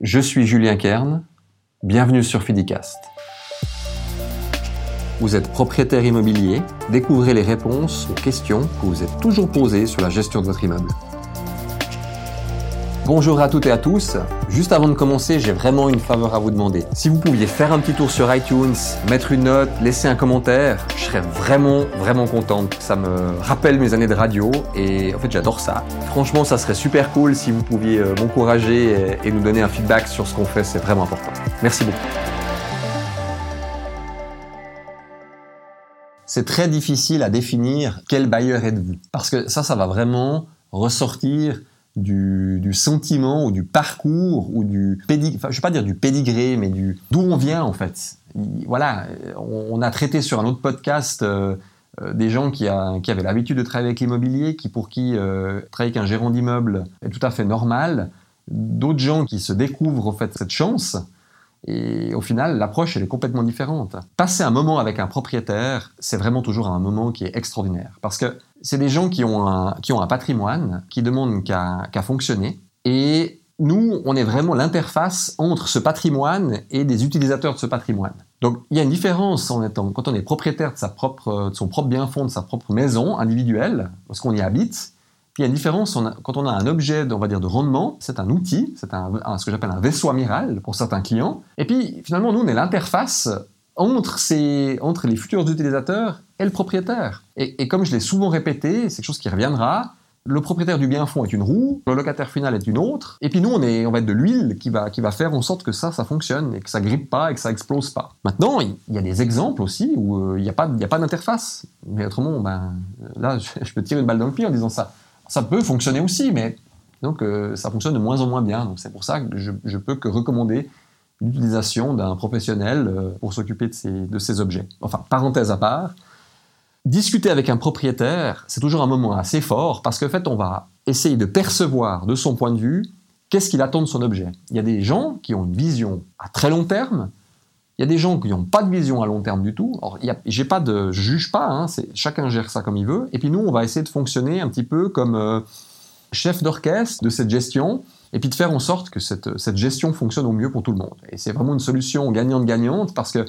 Je suis Julien Kern, bienvenue sur Fidicast. Vous êtes propriétaire immobilier, découvrez les réponses aux questions que vous êtes toujours posées sur la gestion de votre immeuble. Bonjour à toutes et à tous. Juste avant de commencer, j'ai vraiment une faveur à vous demander. Si vous pouviez faire un petit tour sur iTunes, mettre une note, laisser un commentaire, je serais vraiment, vraiment contente. Ça me rappelle mes années de radio et en fait, j'adore ça. Franchement, ça serait super cool si vous pouviez euh, m'encourager et, nous donner un feedback sur ce qu'on fait. C'est vraiment important. Merci beaucoup. C'est très difficile à définir quel bailleur êtes-vous. Parce que ça, ça va vraiment ressortir du, sentiment ou du parcours ou du pédigré, enfin, je vais pas dire du pédigré, mais du d'où on vient en fait. Voilà, on, a traité sur un autre podcast euh, euh, des gens qui, avaient l'habitude de travailler avec l'immobilier, qui pour qui euh, travailler avec un gérant d'immeuble est tout à fait normal, d'autres gens qui se découvrent au fait cette chance. Et au final, l'approche, elle est complètement différente. Passer un moment avec un propriétaire, c'est vraiment toujours un moment qui est extraordinaire. Parce que c'est des gens qui ont un, qui ont un patrimoine, qui demandent qu'à fonctionner. Et nous, on est vraiment l'interface entre ce patrimoine et des utilisateurs de ce patrimoine. Donc, il y a une différence en étant, quand on est propriétaire de, sa propre, de son propre bien fond, de sa propre maison individuelle, parce qu'on y habite. Il y a une différence quand on a un objet, on va dire, de rendement, c'est un outil, c'est ce que j'appelle un vaisseau amiral pour certains clients. Et puis, finalement, nous, on est l'interface entre, les futurs utilisateurs et le propriétaire. Et, comme je l'ai souvent répété, c'est quelque chose qui reviendra, le propriétaire du bien fond est une roue, le locataire final est une autre, et puis nous, on, est, on va être de l'huile qui va, faire en sorte que ça, ça fonctionne, et que ça grippe pas, et que ça explose pas. Maintenant, il y a des exemples aussi où euh, il n'y a pas, pas d'interface. Mais autrement, ben, là, je, peux tirer une balle dans le pied en disant ça. Ça peut fonctionner aussi, mais donc euh, ça fonctionne de moins en moins bien. Donc c'est pour ça que je, je peux que recommander l'utilisation d'un professionnel euh, pour s'occuper de ces objets. Enfin, parenthèse à part, discuter avec un propriétaire, c'est toujours un moment assez fort parce qu'en fait, on va essayer de percevoir de son point de vue qu'est-ce qu'il attend de son objet. Il y a des gens qui ont une vision à très long terme, il y a des gens qui n'ont pas de vision à long terme du tout. Alors, j'ai pas de, je juge pas, hein, chacun gère ça comme il veut. Et puis nous, on va essayer de fonctionner un petit peu comme euh, chef d'orchestre de cette gestion et puis de faire en sorte que cette, gestion fonctionne au mieux pour tout le monde. Et c'est vraiment une solution gagnante-gagnante parce que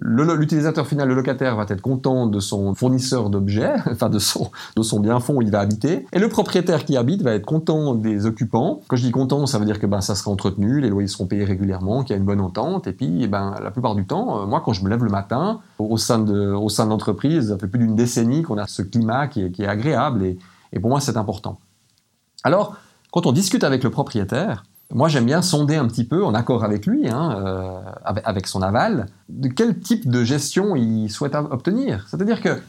l'utilisateur final, le locataire, va être content de son fournisseur d'objets, enfin de son, de son bien fond où il va habiter, et le propriétaire qui habite va être content des occupants. Quand je dis content, ça veut dire que ben, ça sera entretenu, les loyers seront payés régulièrement, qu'il y a une bonne entente, et puis ben, la plupart du temps, euh, moi quand je me lève le matin, au sein de, au sein l'entreprise, ça fait plus d'une décennie qu'on a ce climat qui est, qui est agréable, et, et pour moi c'est important. Alors, quand on discute avec le propriétaire, moi j'aime bien sonder un petit peu, en accord avec lui, hein, euh, avec son aval, de quel type de gestion il souhaite obtenir. C'est-à-dire que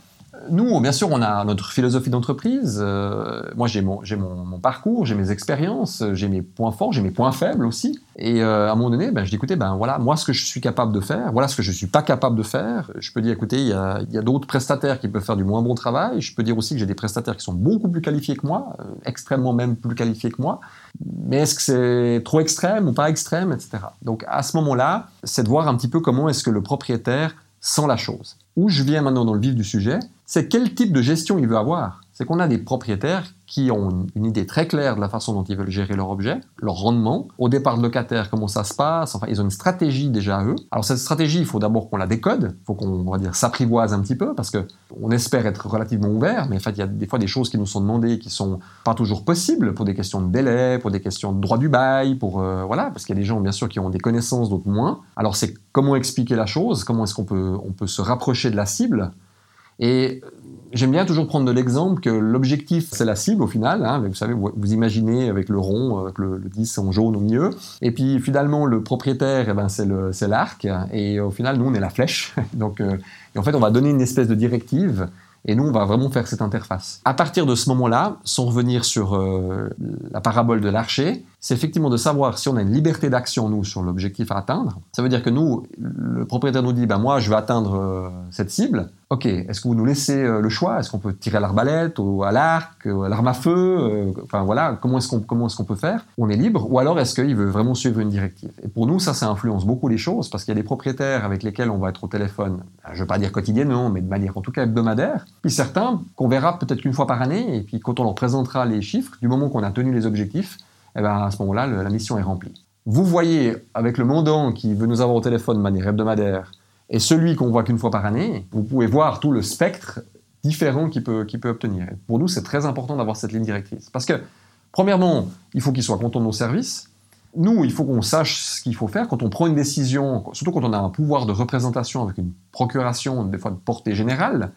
nous, bien sûr, on a notre philosophie d'entreprise. Euh, moi, j'ai mon, parcours, j'ai mes expériences, j'ai mes points forts, j'ai mes points faibles aussi. Et euh, à un moment donné, ben, je dis, écoutez, ben, voilà, moi, ce que je suis capable de faire, voilà ce que je ne suis pas capable de faire. Je peux dire, écoutez, il y a, y a d'autres prestataires qui peuvent faire du moins bon travail. Je peux dire aussi que j'ai des prestataires qui sont beaucoup plus qualifiés que moi, euh, extrêmement même plus qualifiés que moi. Mais est-ce que c'est trop extrême ou pas extrême, etc. Donc, à ce moment-là, c'est de voir un petit peu comment est-ce que le propriétaire sent la chose. Où je viens maintenant dans le vif du sujet, c'est quel type de gestion il veut avoir. C'est qu'on a des propriétaires qui ont une idée très claire de la façon dont ils veulent gérer leur objet, leur rendement, au départ de locataire, comment ça se passe, enfin ils ont une stratégie déjà eux. Alors cette stratégie, il faut d'abord qu'on la décode, il faut qu'on va dire s'apprivoise un petit peu parce que on espère être relativement ouvert, mais en fait il y a des fois des choses qui nous sont demandées qui sont pas toujours possibles pour des questions de délai, pour des questions de droit du bail, pour euh, voilà, parce qu'il y a des gens bien sûr qui ont des connaissances, d'autres moins. Alors c'est comment expliquer la chose, comment est-ce qu'on peut on peut se rapprocher de la cible? Et j'aime bien toujours prendre de l'exemple que l'objectif, c'est la cible au final. Hein, vous savez, vous, imaginez avec le rond, avec le, 10 en jaune au milieu. Et puis finalement, le propriétaire, eh ben, c'est l'arc. Et au final, nous, on est la flèche. Donc, euh, et en fait, on va donner une espèce de directive et nous, on va vraiment faire cette interface. À partir de ce moment-là, sans revenir sur euh, la parabole de l'archer, c'est effectivement de savoir si on a une liberté d'action, nous, sur l'objectif à atteindre. Ça veut dire que nous, le propriétaire nous dit, ben moi, je vais atteindre euh, cette cible. Ok, est-ce que vous nous laissez euh, le choix? Est-ce qu'on peut tirer à l'arbalète, ou à l'arc, à l'arme à feu Enfin voilà, comment est-ce qu'on qu'on peut faire? On est libre. Ou alors est-ce qu'il veut vraiment suivre une directive? Et pour nous, ça, ça influence beaucoup les choses parce qu'il y a des propriétaires avec lesquels on va être au téléphone. Je ne veux pas dire quotidiennement, mais de manière en tout cas hebdomadaire. Puis certains qu'on verra peut-être qu'une fois par année. Et puis quand on leur présentera les chiffres, du moment qu'on a tenu les objectifs, eh ben, à ce moment-là, la mission est remplie. vous voyez avec le mandant qui veut nous avoir au téléphone de manière hebdomadaire et celui qu'on voit qu'une fois par année, vous pouvez voir tout le spectre différent qu'il peut, peut obtenir. pour nous, c'est très important d'avoir cette ligne directrice. Parce que, premièrement, il faut qu'il soit content de nos services. Nous, il faut qu'on sache ce qu'il faut faire quand on prend une décision, surtout quand on a un pouvoir de représentation avec une procuration, des fois de portée générale.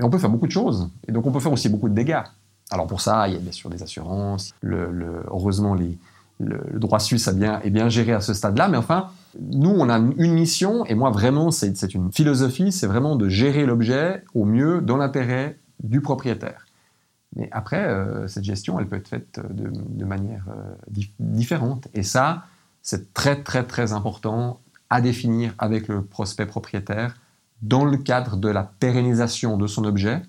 On peut faire beaucoup de choses. Et donc, on peut faire aussi beaucoup de dégâts. Alors, pour ça, il y a bien sûr des assurances. heureusement, le, droit suisse a bien, est bien géré à ce stade-là, mais enfin, nous, on a une mission, et moi, vraiment, c'est une philosophie, c'est vraiment de gérer l'objet au mieux dans l'intérêt du propriétaire. Mais après, euh, cette gestion, elle peut être faite de, manière euh, différente. Et ça, c'est très, très, très important à définir avec le prospect propriétaire dans le cadre de la pérennisation de son objet,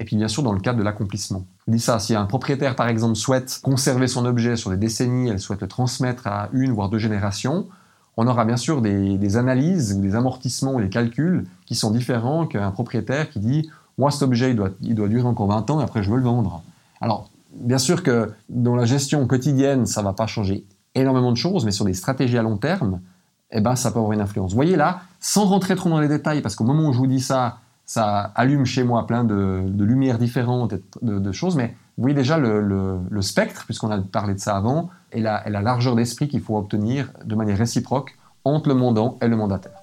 et puis bien sûr dans le cadre de l'accomplissement. Je dis ça, si un propriétaire par exemple souhaite conserver son objet sur des décennies, elle souhaite le transmettre à une voire deux générations, on aura bien sûr des, analyses ou des amortissements ou des calculs qui sont différents qu'un propriétaire qui dit moi cet objet il doit, il doit durer encore 20 ans et après je veux le vendre. Alors bien sûr que dans la gestion quotidienne ça ne va pas changer énormément de choses, mais sur des stratégies à long terme, eh ben, ça peut avoir une influence. Vous voyez là, sans rentrer trop dans les détails, parce qu'au moment où je vous dis ça, ça allume chez moi plein de, lumières différentes, de, choses, mais voyez déjà le, spectre, puisqu'on a parlé de ça avant, et la, et la largeur d'esprit qu'il faut obtenir de manière réciproque entre le mandant et le mandataire.